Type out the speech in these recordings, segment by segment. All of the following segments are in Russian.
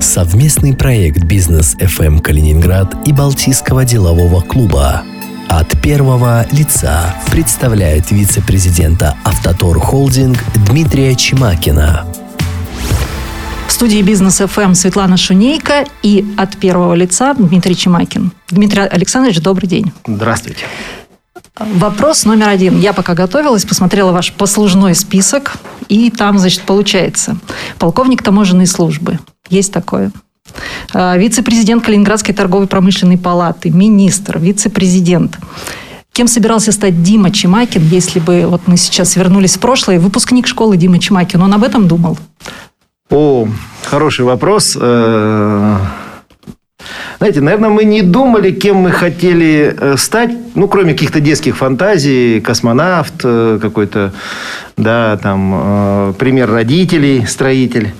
Совместный проект «Бизнес FM Калининград» и Балтийского делового клуба. От первого лица представляет вице-президента «Автотор Холдинг» Дмитрия Чемакина. В студии «Бизнес ФМ» Светлана Шунейко и от первого лица Дмитрий Чемакин. Дмитрий Александрович, добрый день. Здравствуйте. Вопрос номер один. Я пока готовилась, посмотрела ваш послужной список, и там, значит, получается. Полковник таможенной службы. Есть такое. А, вице-президент Калининградской торговой промышленной палаты, министр, вице-президент. Кем собирался стать Дима Чемакин, если бы вот мы сейчас вернулись в прошлое? Выпускник школы Дима Чемакин, он об этом думал? О, хороший вопрос. Э, знаете, наверное, мы не думали, кем мы хотели э, стать, ну, кроме каких-то детских фантазий, космонавт э, какой-то, да, там, пример родителей, строитель.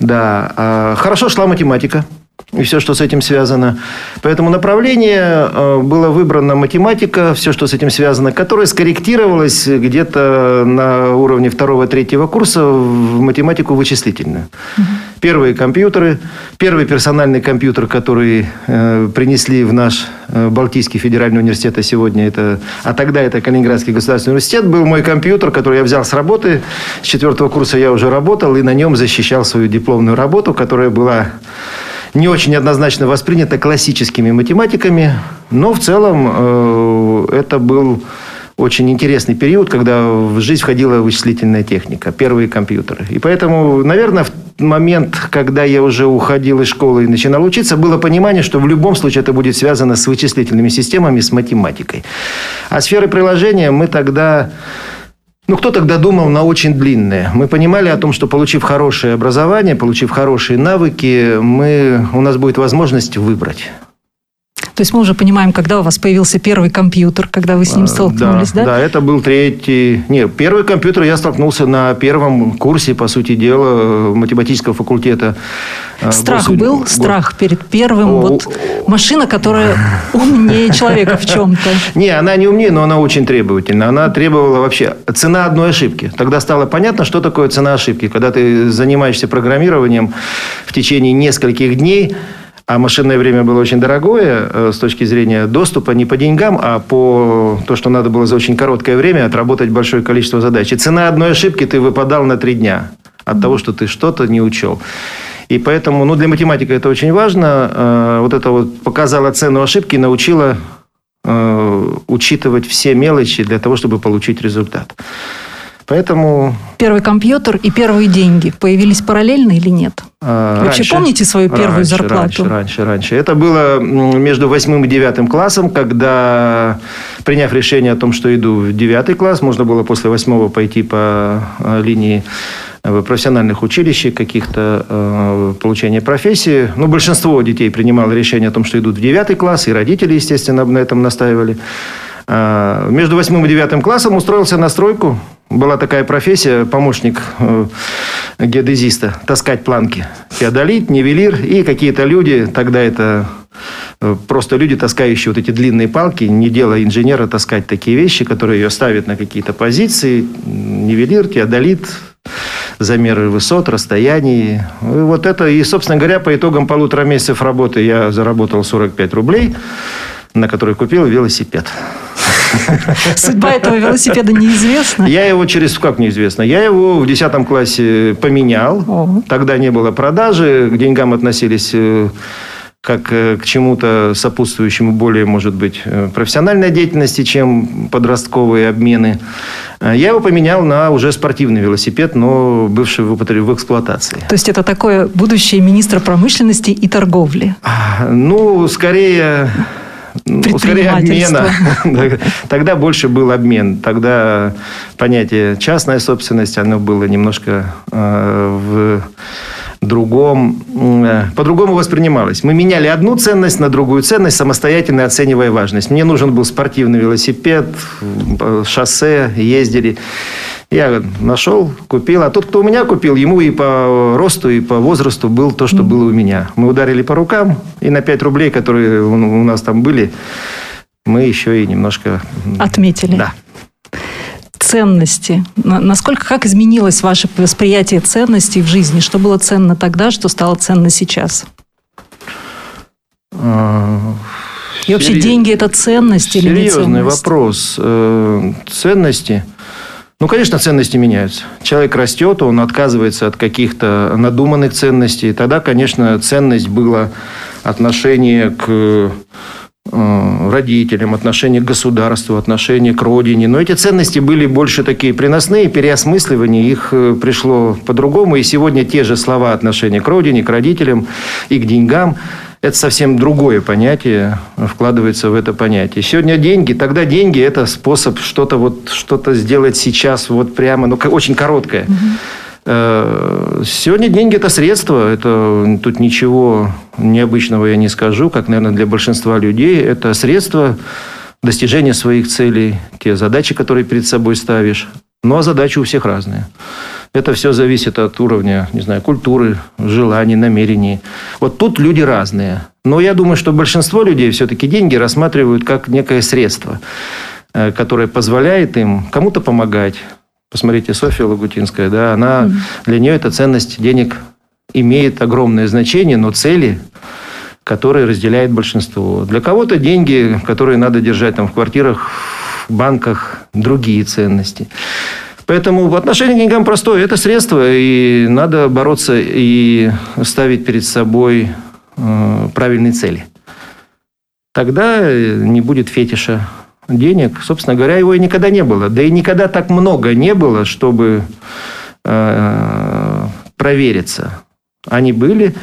Да, а, хорошо шла математика и все, что с этим связано. Поэтому направление э, было выбрано математика, все, что с этим связано, которое скорректировалось где-то на уровне второго-третьего курса в математику вычислительную. Угу. Первые компьютеры, первый персональный компьютер, который э, принесли в наш э, Балтийский федеральный университет, а сегодня это, а тогда это Калининградский государственный университет, был мой компьютер, который я взял с работы. С четвертого курса я уже работал и на нем защищал свою дипломную работу, которая была не очень однозначно воспринято классическими математиками, но в целом э, это был очень интересный период, когда в жизнь входила вычислительная техника, первые компьютеры. И поэтому, наверное, в момент, когда я уже уходил из школы и начинал учиться, было понимание, что в любом случае это будет связано с вычислительными системами, с математикой. А сферы приложения мы тогда ну, кто тогда думал на очень длинное? Мы понимали о том, что получив хорошее образование, получив хорошие навыки, мы, у нас будет возможность выбрать. То есть мы уже понимаем, когда у вас появился первый компьютер, когда вы с ним а, столкнулись, да? Да, да это был третий... Нет, первый компьютер я столкнулся на первом курсе, по сути дела, математического факультета. А, Страх Гос... был? Страх перед первым? О, вот машина, которая умнее человека в чем-то. Не, она не умнее, но она очень требовательна. Она требовала вообще... Цена одной ошибки. Тогда стало понятно, что такое цена ошибки. Когда ты занимаешься программированием в течение нескольких дней, а машинное время было очень дорогое э, с точки зрения доступа не по деньгам, а по то, что надо было за очень короткое время отработать большое количество задач. И цена одной ошибки ты выпадал на три дня от того, что ты что-то не учел. И поэтому, ну, для математика это очень важно. Э, вот это вот показало цену ошибки, научило э, учитывать все мелочи для того, чтобы получить результат. Поэтому... Первый компьютер и первые деньги появились параллельно или нет? А, Вообще раньше, помните свою первую раньше, зарплату? Раньше, раньше, раньше. Это было между восьмым и девятым классом, когда, приняв решение о том, что иду в девятый класс, можно было после восьмого пойти по э, линии э, профессиональных училищ, каких-то э, получения профессии. Ну, большинство детей принимало решение о том, что идут в девятый класс, и родители, естественно, на этом настаивали. А, между восьмым и девятым классом устроился на стройку. Была такая профессия, помощник э, геодезиста, таскать планки. Феодолит, нивелир и какие-то люди, тогда это э, просто люди, таскающие вот эти длинные палки, не дело инженера таскать такие вещи, которые ее ставят на какие-то позиции, нивелир, теодолит, замеры высот, расстояний. И вот это, и, собственно говоря, по итогам полутора месяцев работы я заработал 45 рублей, на которые купил велосипед. Судьба этого велосипеда неизвестна? Я его через... Как неизвестно? Я его в 10 классе поменял. О. Тогда не было продажи. К деньгам относились э, как э, к чему-то сопутствующему более, может быть, э, профессиональной деятельности, чем подростковые обмены. Я его поменял на уже спортивный велосипед, но бывший в, в эксплуатации. То есть это такое будущее министра промышленности и торговли? А, ну, скорее ну, скорее обмена. Тогда больше был обмен. Тогда понятие частная собственность, оно было немножко э, в другом, э, по-другому воспринималось. Мы меняли одну ценность на другую ценность, самостоятельно оценивая важность. Мне нужен был спортивный велосипед, шоссе, ездили. Я нашел, купил. А тот, кто у меня купил, ему и по росту, и по возрасту был то, что было у меня. Мы ударили по рукам, и на 5 рублей, которые у нас там были, мы еще и немножко... Отметили. Да. ценности. Насколько, как изменилось ваше восприятие ценностей в жизни? Что было ценно тогда, что стало ценно сейчас? А, И вообще деньги – это ценность или не Серьезный вопрос. Э, ценности – ну, конечно, ценности меняются. Человек растет, он отказывается от каких-то надуманных ценностей. Тогда, конечно, ценность была отношение к э, родителям, отношение к государству, отношение к родине. Но эти ценности были больше такие приносные, переосмысливания их э, пришло по-другому. И сегодня те же слова отношения к родине, к родителям и к деньгам – это совсем другое понятие вкладывается в это понятие. Сегодня деньги, тогда деньги – это способ что-то вот, что-то сделать сейчас вот прямо, ну, очень короткое. Угу. Сегодня деньги – это средство, это тут ничего необычного я не скажу, как, наверное, для большинства людей. Это средство достижения своих целей, те задачи, которые перед собой ставишь. Ну, а задачи у всех разные. Это все зависит от уровня, не знаю, культуры, желаний, намерений. Вот тут люди разные. Но я думаю, что большинство людей все-таки деньги рассматривают как некое средство, э, которое позволяет им кому-то помогать. Посмотрите, Софья Лагутинская, да, она, для нее эта ценность денег имеет огромное значение, но цели которые разделяет большинство. Для кого-то деньги, которые надо держать там в квартирах, в банках, другие ценности. Поэтому отношение к деньгам простое. Это средство, и надо бороться и ставить перед собой э, правильные цели. Тогда не будет фетиша денег. Собственно говоря, его и никогда не было. Да и никогда так много не было, чтобы э, провериться. Они были,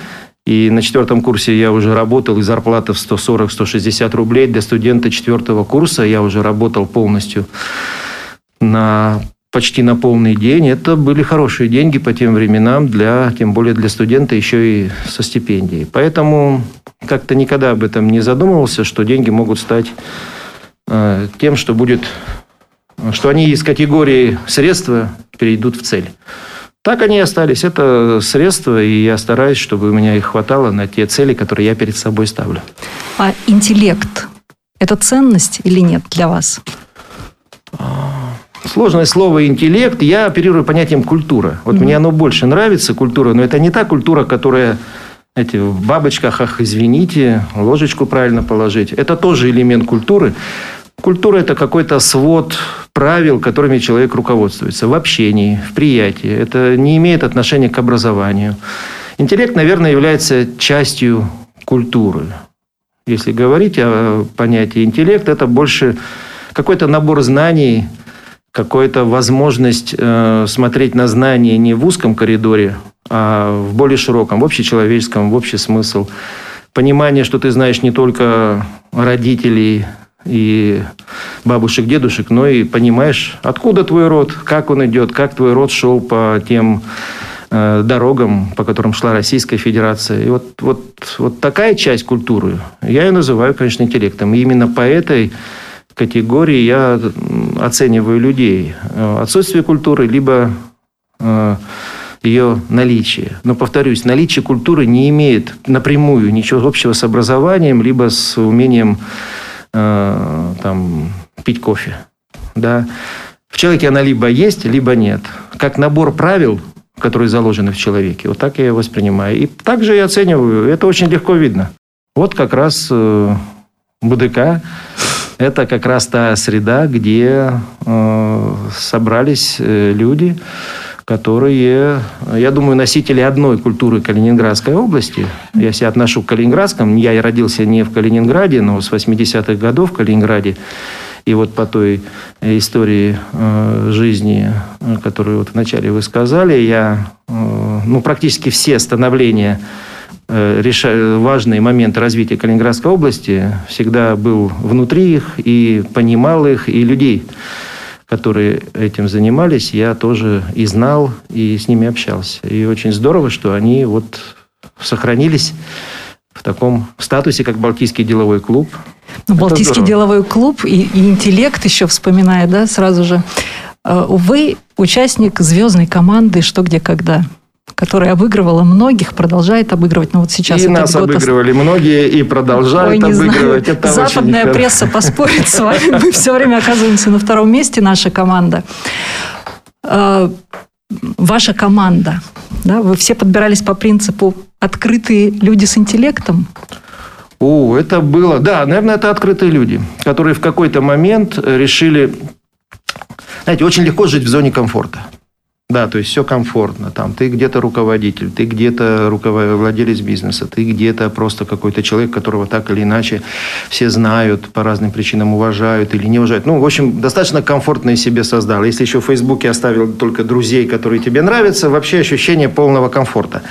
и на четвертом курсе я уже работал, и зарплата в 140-160 рублей. Для студента четвертого курса я уже работал полностью на почти на полный день. Это были хорошие деньги по тем временам, для, тем более для студента еще и со стипендией. Поэтому как-то никогда об этом не задумывался, что деньги могут стать э, тем, что будет, что они из категории средства перейдут в цель. Так они и остались. Это средства, и я стараюсь, чтобы у меня их хватало на те цели, которые я перед собой ставлю. А интеллект – это ценность или нет для вас? Сложное слово интеллект. Я оперирую понятием культура. Вот mm-hmm. мне оно больше нравится, культура, но это не та культура, которая эти в бабочках, ах, извините, ложечку правильно положить. Это тоже элемент культуры. Культура – это какой-то свод правил, которыми человек руководствуется в общении, в приятии. Это не имеет отношения к образованию. Интеллект, наверное, является частью культуры. Если говорить о понятии интеллект, это больше какой-то набор знаний, какая-то возможность э, смотреть на знания не в узком коридоре, а в более широком, в общечеловеческом, в общий смысл. Понимание, что ты знаешь не только родителей и бабушек, дедушек, но и понимаешь, откуда твой род, как он идет, как твой род шел по тем э, дорогам, по которым шла Российская Федерация. И вот, вот, вот такая часть культуры я ее называю, конечно, интеллектом. И именно по этой категории я оцениваю людей. Э, отсутствие культуры, либо э, ее наличие. Но, повторюсь, наличие культуры не имеет напрямую ничего общего с образованием, либо с умением э, там, пить кофе. Да? В человеке она либо есть, либо нет. Как набор правил, которые заложены в человеке. Вот так я ее воспринимаю. И также я оцениваю. Это очень легко видно. Вот как раз БДК это как раз та среда, где э, собрались э, люди, которые, я думаю, носители одной культуры Калининградской области. Я себя отношу к Калининградскому. Я родился не в Калининграде, но с 80-х годов в Калининграде. И вот по той истории э, жизни, которую вот вначале вы сказали, я э, ну, практически все становления Э. важный момент развития Калининградской области всегда был внутри их и понимал их, и людей, которые этим занимались, я тоже и знал, и с ними общался. И очень здорово, что они вот сохранились в таком статусе, как Балтийский деловой клуб. Ну, Балтийский здорово. деловой клуб и, и интеллект еще вспоминает, да, сразу же. Э, вы участник звездной команды «Что, где, когда». Которая обыгрывала многих, продолжает обыгрывать. Но вот сейчас и нас год обыгрывали ост... многие и продолжают Ой, обыгрывать. Это Западная пресса поспорит с вами. Мы все время оказываемся на втором месте, наша команда. А, ваша команда, да, вы все подбирались по принципу открытые люди с интеллектом? О, это было... Да, наверное, это открытые люди, которые в какой-то момент решили... Знаете, очень легко жить в зоне комфорта. Да, то есть все комфортно. Там ты где-то руководитель, ты где-то владелец бизнеса, ты где-то просто какой-то человек, которого так или иначе все знают, по разным причинам уважают или не уважают. Ну, в общем, достаточно комфортно себе создал. Если еще в Фейсбуке оставил только друзей, которые тебе нравятся, вообще ощущение полного комфорта.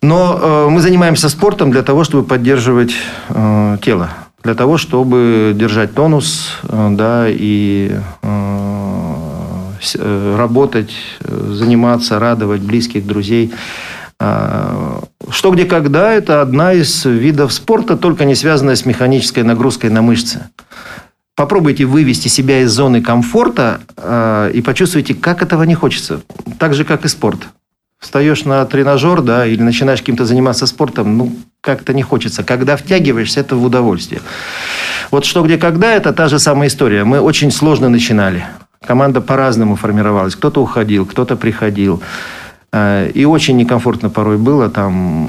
Но э, мы занимаемся спортом для того, чтобы поддерживать э, тело, для того, чтобы держать тонус, э, да, и э работать, э, заниматься, радовать близких, друзей. Э, что, где, когда – это одна из видов спорта, только не связанная с механической нагрузкой на мышцы. Попробуйте вывести себя из зоны комфорта э, и почувствуйте, как этого не хочется. Так же, как и спорт встаешь на тренажер, да, или начинаешь каким-то заниматься спортом, ну, как-то не хочется. Когда втягиваешься, это в удовольствие. Вот что, где, когда, это та же самая история. Мы очень сложно начинали. Команда по-разному формировалась. Кто-то уходил, кто-то приходил. Э, и очень некомфортно порой было. Там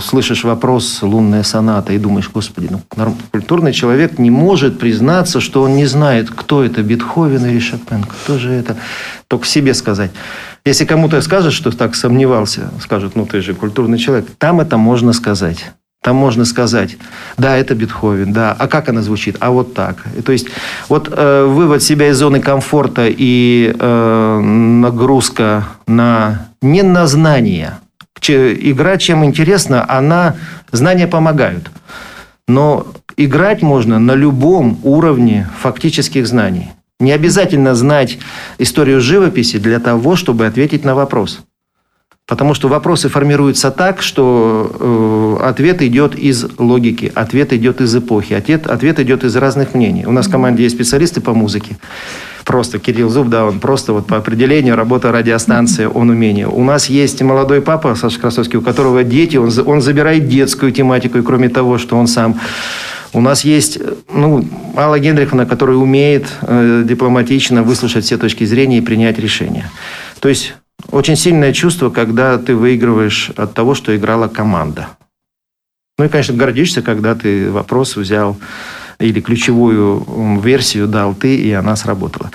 слышишь вопрос «лунная соната» и думаешь, господи, ну, культурный человек не может признаться, что он не знает, кто это, Бетховен или Шопен, кто же это. Только себе сказать. Если кому-то скажешь, что так сомневался, скажут, ну ты же культурный человек, там это можно сказать. Там можно сказать, да, это Бетховен, да, а как она звучит? А вот так. То есть вот э, вывод себя из зоны комфорта и э, нагрузка на не на знания. Игра чем интересна, она знания помогают. Но играть можно на любом уровне фактических знаний. Не обязательно знать историю живописи для того, чтобы ответить на вопрос. Потому что вопросы формируются так, что э, ответ идет из логики, ответ идет из эпохи, ответ, ответ идет из разных мнений. У нас в команде есть специалисты по музыке. Просто Кирилл Зуб, да, он просто вот по определению работа радиостанции, он умение. У нас есть молодой папа Саша Красовский, у которого дети, он, он забирает детскую тематику, и кроме того, что он сам у нас есть ну, Алла Генриховна, которая умеет э, дипломатично выслушать все точки зрения и принять решение. То есть очень сильное чувство, когда ты выигрываешь от того, что играла команда. Ну и, конечно, гордишься, когда ты вопрос взял или ключевую версию дал ты, и она сработала.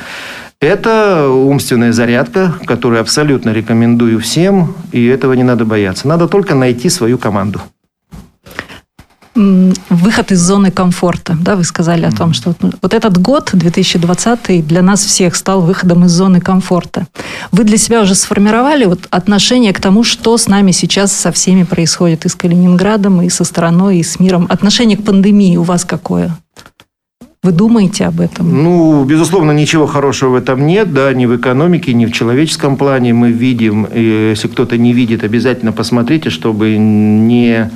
Это умственная зарядка, которую абсолютно рекомендую всем, и этого не надо бояться. Надо только найти свою команду выход из зоны комфорта. Да, вы сказали о том, что вот, этот год, 2020, для нас всех стал выходом из зоны комфорта. Вы для себя уже сформировали вот отношение к тому, что с нами сейчас со всеми происходит и с Калининградом, и со страной, и с миром. Отношение к пандемии у вас какое? Вы думаете об этом? Ну, безусловно, ничего хорошего в этом нет, да, ни в экономике, ни в человеческом плане. Мы видим, если кто-то не видит, обязательно посмотрите, чтобы не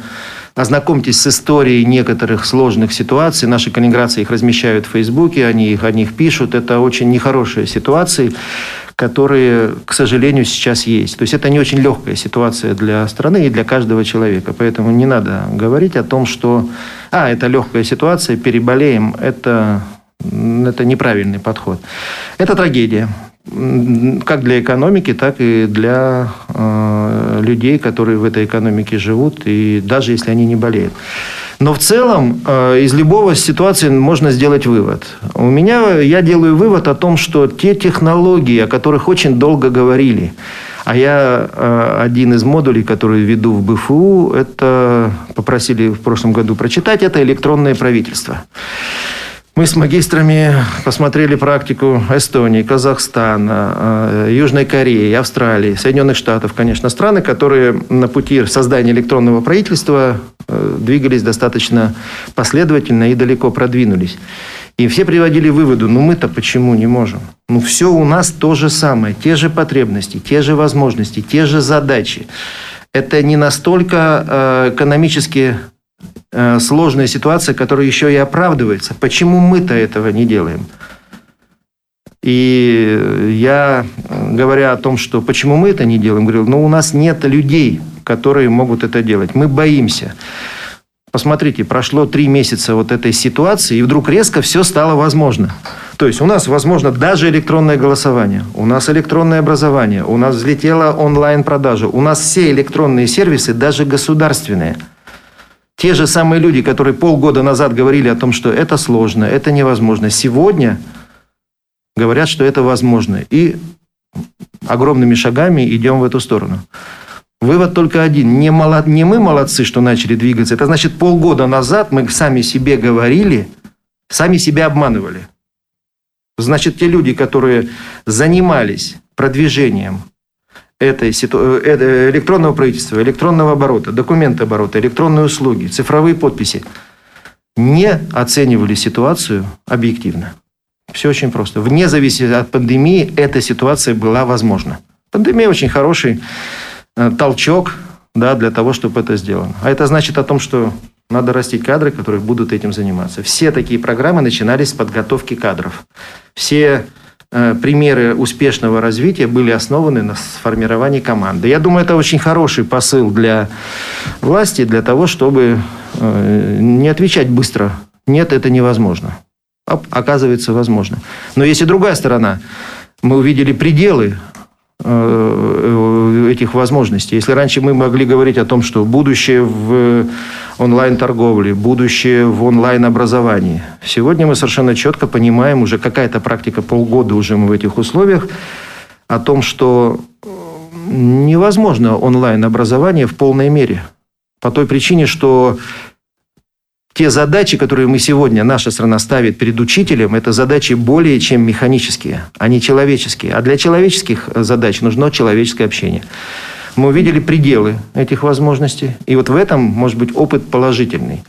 Ознакомьтесь с историей некоторых сложных ситуаций. Наши калининградцы их размещают в Фейсбуке, они их, о них пишут. Это очень нехорошие ситуации, которые, к сожалению, сейчас есть. То есть это не очень легкая ситуация для страны и для каждого человека. Поэтому не надо говорить о том, что а, это легкая ситуация, переболеем. Это, это неправильный подход. Это трагедия как для экономики, так и для э, людей, которые в этой экономике живут, и даже если они не болеют. Но в целом э, из любого ситуации можно сделать вывод. У меня я делаю вывод о том, что те технологии, о которых очень долго говорили, а я э, один из модулей, который веду в БФУ, это попросили в прошлом году прочитать, это электронное правительство. Мы с магистрами посмотрели практику Эстонии, Казахстана, э, Южной Кореи, Австралии, Соединенных Штатов, конечно, страны, которые на пути создания электронного правительства э, двигались достаточно последовательно и далеко продвинулись. И все приводили выводу, ну мы-то почему не можем? Ну все у нас то же самое, те же потребности, те же возможности, те же задачи. Это не настолько э, экономически сложная ситуация, которая еще и оправдывается. Почему мы-то этого не делаем? И я, говоря о том, что почему мы это не делаем, говорил, ну, у нас нет людей, которые могут это делать. Мы боимся. Посмотрите, прошло три месяца вот этой ситуации, и вдруг резко все стало возможно. То есть у нас возможно даже электронное голосование, у нас электронное образование, у нас взлетела онлайн-продажа, у нас все электронные сервисы, даже государственные. Те же самые люди, которые полгода назад говорили о том, что это сложно, это невозможно, сегодня говорят, что это возможно. И огромными шагами идем в эту сторону. Вывод только один. Не, молод... не мы молодцы, что начали двигаться. Это значит, полгода назад мы сами себе говорили, сами себя обманывали. Значит, те люди, которые занимались продвижением этой ситу... Э, электронного правительства, электронного оборота, документа оборота, электронные услуги, цифровые подписи, не оценивали ситуацию объективно. Все очень просто. Вне зависимости от пандемии эта ситуация была возможна. Пандемия очень хороший Э, толчок да, для того, чтобы это сделано. А это значит о том, что надо растить кадры, которые будут этим заниматься. Все такие программы начинались с подготовки кадров. Все э, примеры успешного развития были основаны на сформировании команды. Я думаю, это очень хороший посыл для власти, для того, чтобы э, не отвечать быстро. Нет, это невозможно. А, оказывается, возможно. Но есть и другая сторона. Мы увидели пределы Э, этих возможностей. Если раньше мы могли говорить о том, что будущее в онлайн-торговле, будущее в онлайн-образовании, сегодня мы совершенно четко понимаем, уже какая-то практика, полгода уже мы в этих условиях, о том, что невозможно онлайн-образование в полной мере. По той причине, что те задачи, которые мы сегодня, наша страна ставит перед учителем, это задачи более чем механические, а не человеческие. А для человеческих задач нужно человеческое общение. Мы увидели пределы этих возможностей, и вот в этом может быть опыт положительный.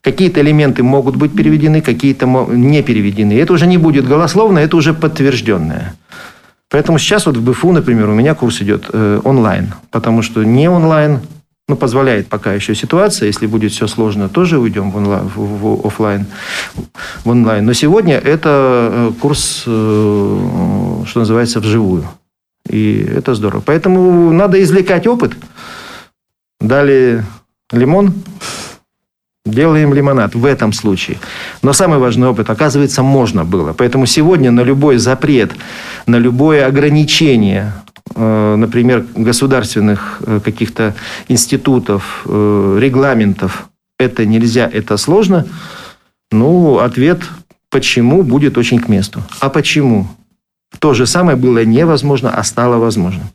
Какие-то элементы могут быть переведены, какие-то не переведены. Это уже не будет голословно, это уже подтвержденное. Поэтому сейчас вот в БФУ, например, у меня курс идет э, онлайн, потому что не онлайн ну, позволяет пока еще ситуация. Если будет все сложно, тоже уйдем в, онлайн, в, в офлайн, в онлайн. Но сегодня это э, курс, э, что называется, вживую. И это здорово. Поэтому надо извлекать опыт. Дали лимон, делаем лимонад в этом случае. Но самый важный опыт, оказывается, можно было. Поэтому сегодня на любой запрет, на любое ограничение например, государственных э, каких-то институтов, э, регламентов, это нельзя, это сложно, ну, ответ почему будет очень к месту. А почему? То же самое было невозможно, а стало возможным.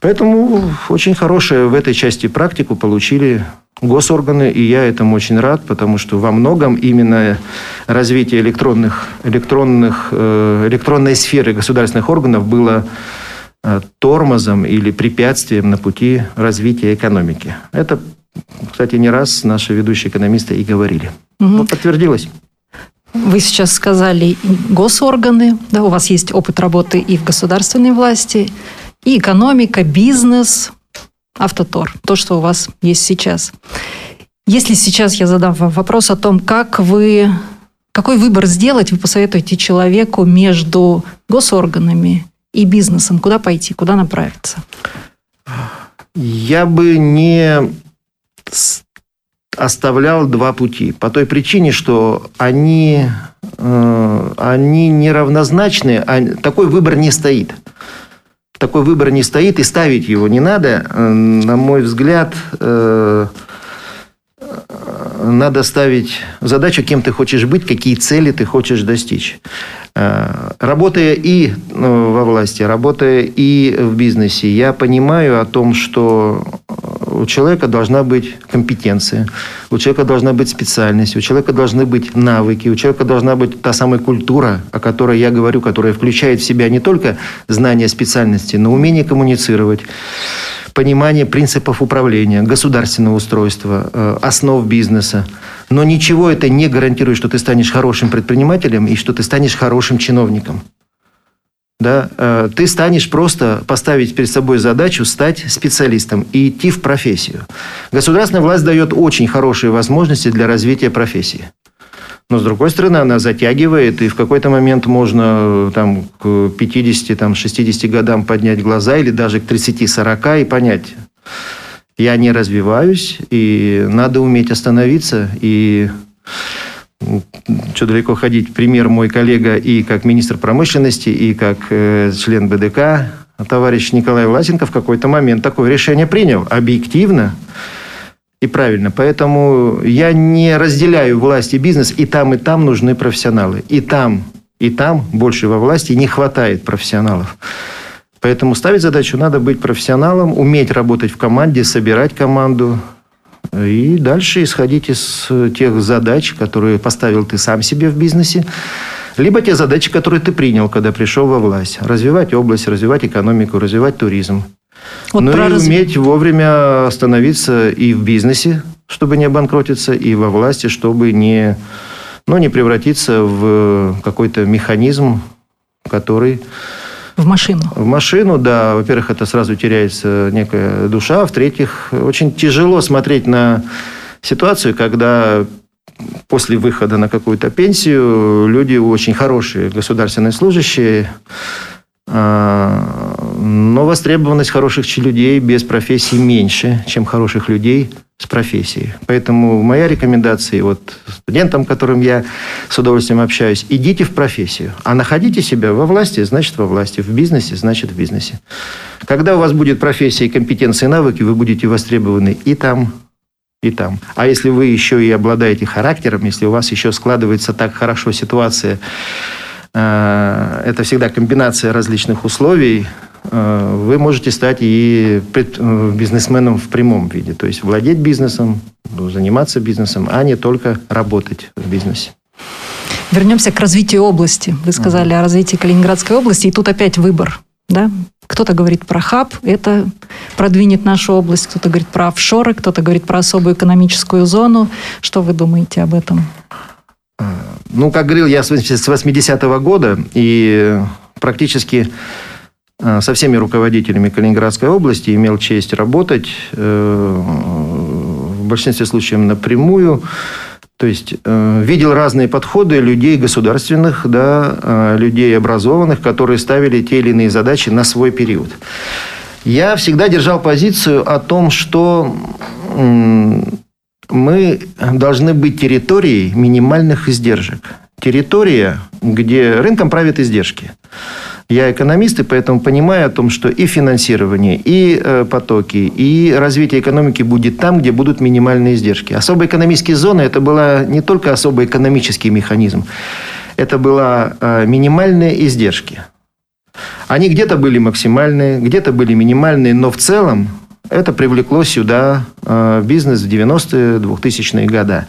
Поэтому очень хорошую в этой части практику получили госорганы, и я этому очень рад, потому что во многом именно развитие электронных, электронных, электронной сферы государственных органов было Э, тормозом или препятствием на пути развития экономики. Это, кстати, не раз наши ведущие экономисты и говорили. Угу. Вот подтвердилось. Вы сейчас сказали госорганы, да, у вас есть опыт работы и в государственной власти, и экономика, бизнес, автотор, то, что у вас есть сейчас. Если сейчас я задам вам вопрос о том, как вы, какой выбор сделать, вы посоветуете человеку между госорганами и бизнесом? Куда пойти, куда направиться? Я бы не оставлял два пути. По той причине, что они, э, они неравнозначны, а такой выбор не стоит. Такой выбор не стоит, и ставить его не надо. Э, на мой взгляд, э, надо ставить задачу, кем ты хочешь быть, какие цели ты хочешь достичь. Э, работая и ну, во власти, работая и в бизнесе, я понимаю о том, что у человека должна быть компетенция, у человека должна быть специальность, у человека должны быть навыки, у человека должна быть та самая культура, о которой я говорю, которая включает в себя не только знание специальности, но умение коммуницировать, понимание принципов управления, государственного устройства, э, основ бизнеса. Но ничего это не гарантирует, что ты станешь хорошим предпринимателем и что ты станешь хорошим чиновником. Да? Э, ты станешь просто поставить перед собой задачу стать специалистом и идти в профессию. Государственная власть дает очень хорошие возможности для развития профессии. Но, с другой стороны, она затягивает, и в какой-то момент можно там, к 50-60 годам поднять глаза или даже к 30-40 и понять, я не развиваюсь, и надо уметь остановиться. И что далеко ходить, пример мой коллега и как министр промышленности, и как э, член БДК, товарищ Николай Власенко в какой-то момент такое решение принял. Объективно, и правильно. Поэтому я не разделяю власть и бизнес. И там, и там нужны профессионалы. И там, и там больше во власти не хватает профессионалов. Поэтому ставить задачу надо быть профессионалом, уметь работать в команде, собирать команду. И дальше исходить из тех задач, которые поставил ты сам себе в бизнесе, либо те задачи, которые ты принял, когда пришел во власть. Развивать область, развивать экономику, развивать туризм. Вот ну и раз... уметь вовремя остановиться и в бизнесе, чтобы не обанкротиться, и во власти, чтобы не, ну, не превратиться в какой-то механизм, который... В машину. В машину, да. Во-первых, это сразу теряется некая душа. В-третьих, очень тяжело смотреть на ситуацию, когда после выхода на какую-то пенсию люди очень хорошие государственные служащие, а, но востребованность хороших людей без профессии меньше, чем хороших людей с профессией. Поэтому моя рекомендация вот студентам, которым я с удовольствием общаюсь, идите в профессию. А находите себя во власти, значит во власти. В бизнесе, значит в бизнесе. Когда у вас будет профессия, компетенции, навыки, вы будете востребованы и там, и там. А если вы еще и обладаете характером, если у вас еще складывается так хорошо ситуация, Э, это всегда комбинация различных условий. Э, вы можете стать и э, бизнесменом в прямом виде, то есть владеть бизнесом, заниматься бизнесом, а не только работать в бизнесе. Вернемся к развитию области. Вы сказали о развитии Калининградской области, и тут опять выбор. Да? Кто-то говорит про хаб, это продвинет нашу область, кто-то говорит про офшоры, кто-то говорит про особую экономическую зону. Что вы думаете об этом? Ну, как говорил, я с 80-го года, и практически э, со всеми руководителями Калининградской области имел честь работать, э, в большинстве случаев напрямую. То есть э, видел разные подходы людей государственных, да, людей образованных, которые ставили те или иные задачи на свой период. Я всегда держал позицию о том, что мы должны быть территорией минимальных издержек. Территория, где рынком правят издержки. Я экономист, и поэтому понимаю о том, что и финансирование, и э, потоки, и развитие экономики будет там, где будут минимальные издержки. Особые экономические зоны – это была не только особый экономический механизм, это была э, минимальные издержки. Они где-то были максимальные, где-то были минимальные, но в целом это привлекло сюда э, бизнес в 90-е, 2000-е годы.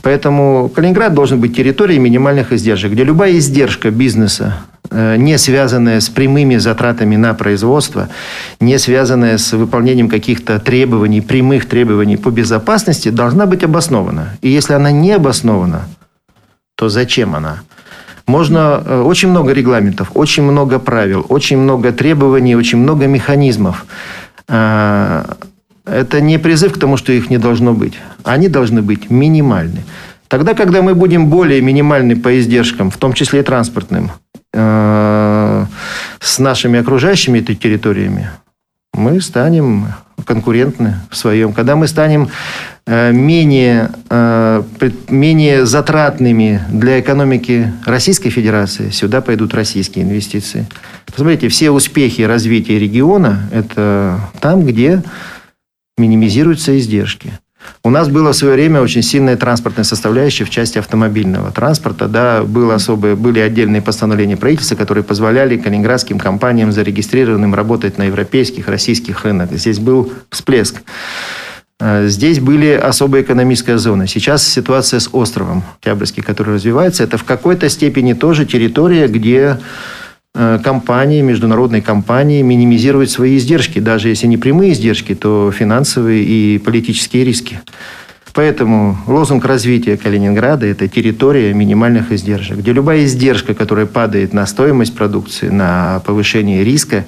Поэтому Калининград должен быть территорией минимальных издержек, где любая издержка бизнеса, не связанная с прямыми затратами на производство, не связанная с выполнением каких-то требований, прямых требований по безопасности, должна быть обоснована. И если она не обоснована, то зачем она? Можно э, очень много регламентов, очень много правил, очень много требований, очень много механизмов. А, это не призыв к тому, что их не должно быть. Они должны быть минимальны. Тогда, когда мы будем более минимальны по издержкам, в том числе и транспортным, э, с нашими окружающими территориями, мы станем конкурентны в своем. Когда мы станем э, менее, э, менее затратными для экономики Российской Федерации, сюда пойдут российские инвестиции. Посмотрите, все успехи развития региона – это там, где минимизируются издержки. У нас было в свое время очень сильная транспортная составляющая в части автомобильного транспорта. Да, было особые, были отдельные постановления правительства, которые позволяли калининградским компаниям зарегистрированным работать на европейских, российских рынках. Здесь был всплеск. Э, здесь были особые экономические зоны. Сейчас ситуация с островом Октябрьский, который развивается, это в какой-то степени тоже территория, где компании, международные компании минимизировать свои издержки, даже если не прямые издержки, то финансовые и политические риски. Поэтому лозунг развития Калининграда – это территория минимальных издержек, где любая издержка, которая падает на стоимость продукции, на повышение риска,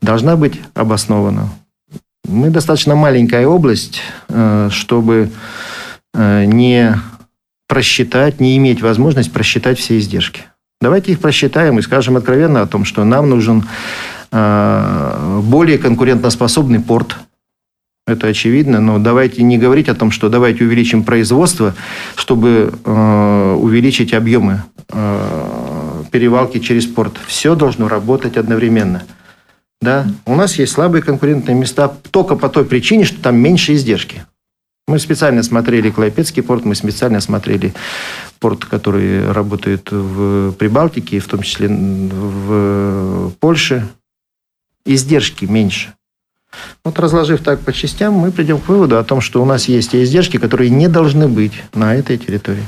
должна быть обоснована. Мы достаточно маленькая область, э, чтобы э, не просчитать, не иметь возможность просчитать все издержки. Давайте их просчитаем и скажем откровенно о том, что нам нужен э, более конкурентоспособный порт. Это очевидно, но давайте не говорить о том, что давайте увеличим производство, чтобы э, увеличить объемы э, перевалки через порт. Все должно работать одновременно. Да? У нас есть слабые конкурентные места только по той причине, что там меньше издержки. Мы специально смотрели Клайпецкий порт, мы специально смотрели порт, который работает в Прибалтике, в том числе в Польше. Издержки меньше. Вот разложив так по частям, мы придем к выводу о том, что у нас есть издержки, которые не должны быть на этой территории.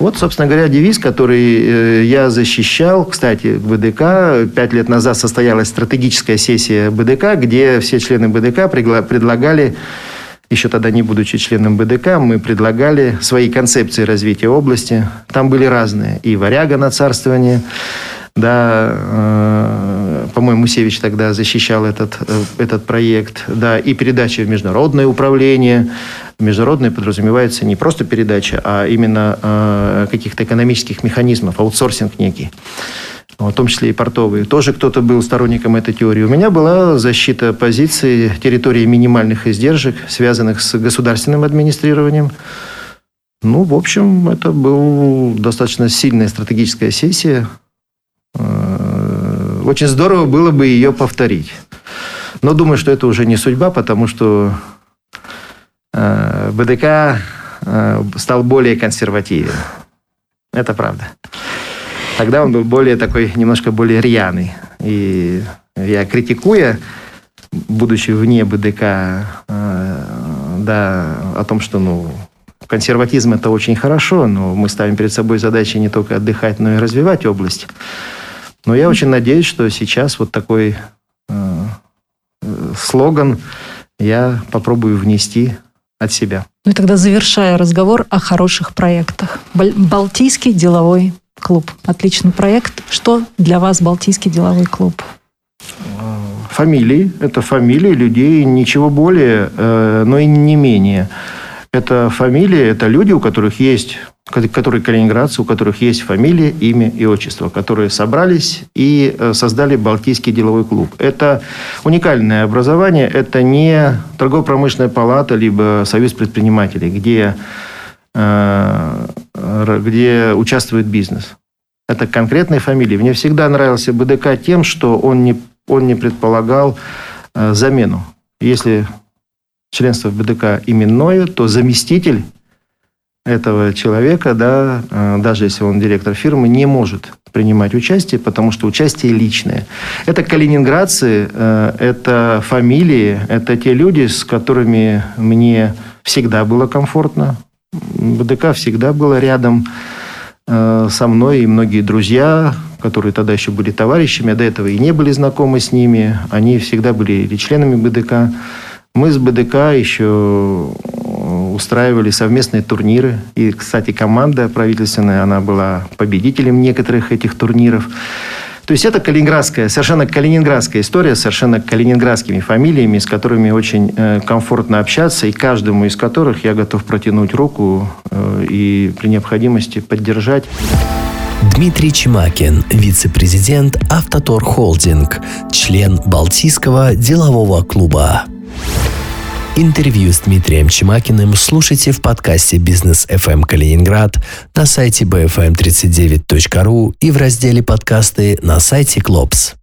Вот, собственно говоря, девиз, который э, я защищал. Кстати, БДК пять лет назад состоялась стратегическая сессия БДК, где все члены БДК предлагали еще тогда не будучи членом БДК, мы предлагали свои концепции развития области. Там были разные. И варяга на царствование, да, э, по-моему, Мусевич тогда защищал этот, э, этот проект, да, и передача в международное управление. Международное подразумевается не просто передача, а именно э, каких-то экономических механизмов, аутсорсинг некий в том числе и портовые. Тоже кто-то был сторонником этой теории. У меня была защита позиции территории минимальных издержек, связанных с государственным администрированием. Ну, в общем, это была достаточно сильная стратегическая сессия. Э, очень здорово было бы ее повторить. Но думаю, что это уже не судьба, потому что э, БДК э, стал более консервативен. Это правда. Тогда он был более такой, немножко более рьяный. И я критикуя, будучи вне БДК, э, да, о том, что, ну, консерватизм это очень хорошо, но мы ставим перед собой задачи не только отдыхать, но и развивать область. Но я очень надеюсь, что сейчас вот такой э, слоган я попробую внести от себя. Ну и тогда завершая разговор о хороших проектах. Балтийский деловой клуб. Отличный проект. Что для вас Балтийский деловой клуб? Фамилии. Это фамилии людей, ничего более, э, но и не менее. Это фамилии, это люди, у которых есть, которые калининградцы, у которых есть фамилия, имя и отчество, которые собрались и э, создали Балтийский деловой клуб. Это уникальное образование, это не торгово-промышленная палата, либо союз предпринимателей, где Э, где участвует бизнес. Это конкретные фамилии. Мне всегда нравился БДК тем, что он не, он не предполагал э, замену. Если членство в БДК именное, то заместитель этого человека, да, э, даже если он директор фирмы, не может принимать участие, потому что участие личное. Это калининградцы, это фамилии, это те люди, с которыми мне всегда было комфортно. БДК всегда было рядом э, со мной и многие друзья, которые тогда еще были товарищами, а до этого и не были знакомы с ними, они всегда были или членами БДК. Мы с БДК еще устраивали совместные турниры. И, кстати, команда правительственная, она была победителем некоторых этих турниров. То есть это калининградская, совершенно калининградская история, совершенно калининградскими фамилиями, с которыми очень э, комфортно общаться, и каждому из которых я готов протянуть руку э, и при необходимости поддержать. Дмитрий Чемакин, вице-президент «Автотор Холдинг», член Балтийского делового клуба. Интервью с Дмитрием Чемакиным слушайте в подкасте «Бизнес FM Калининград» на сайте bfm39.ru и в разделе «Подкасты» на сайте Клопс.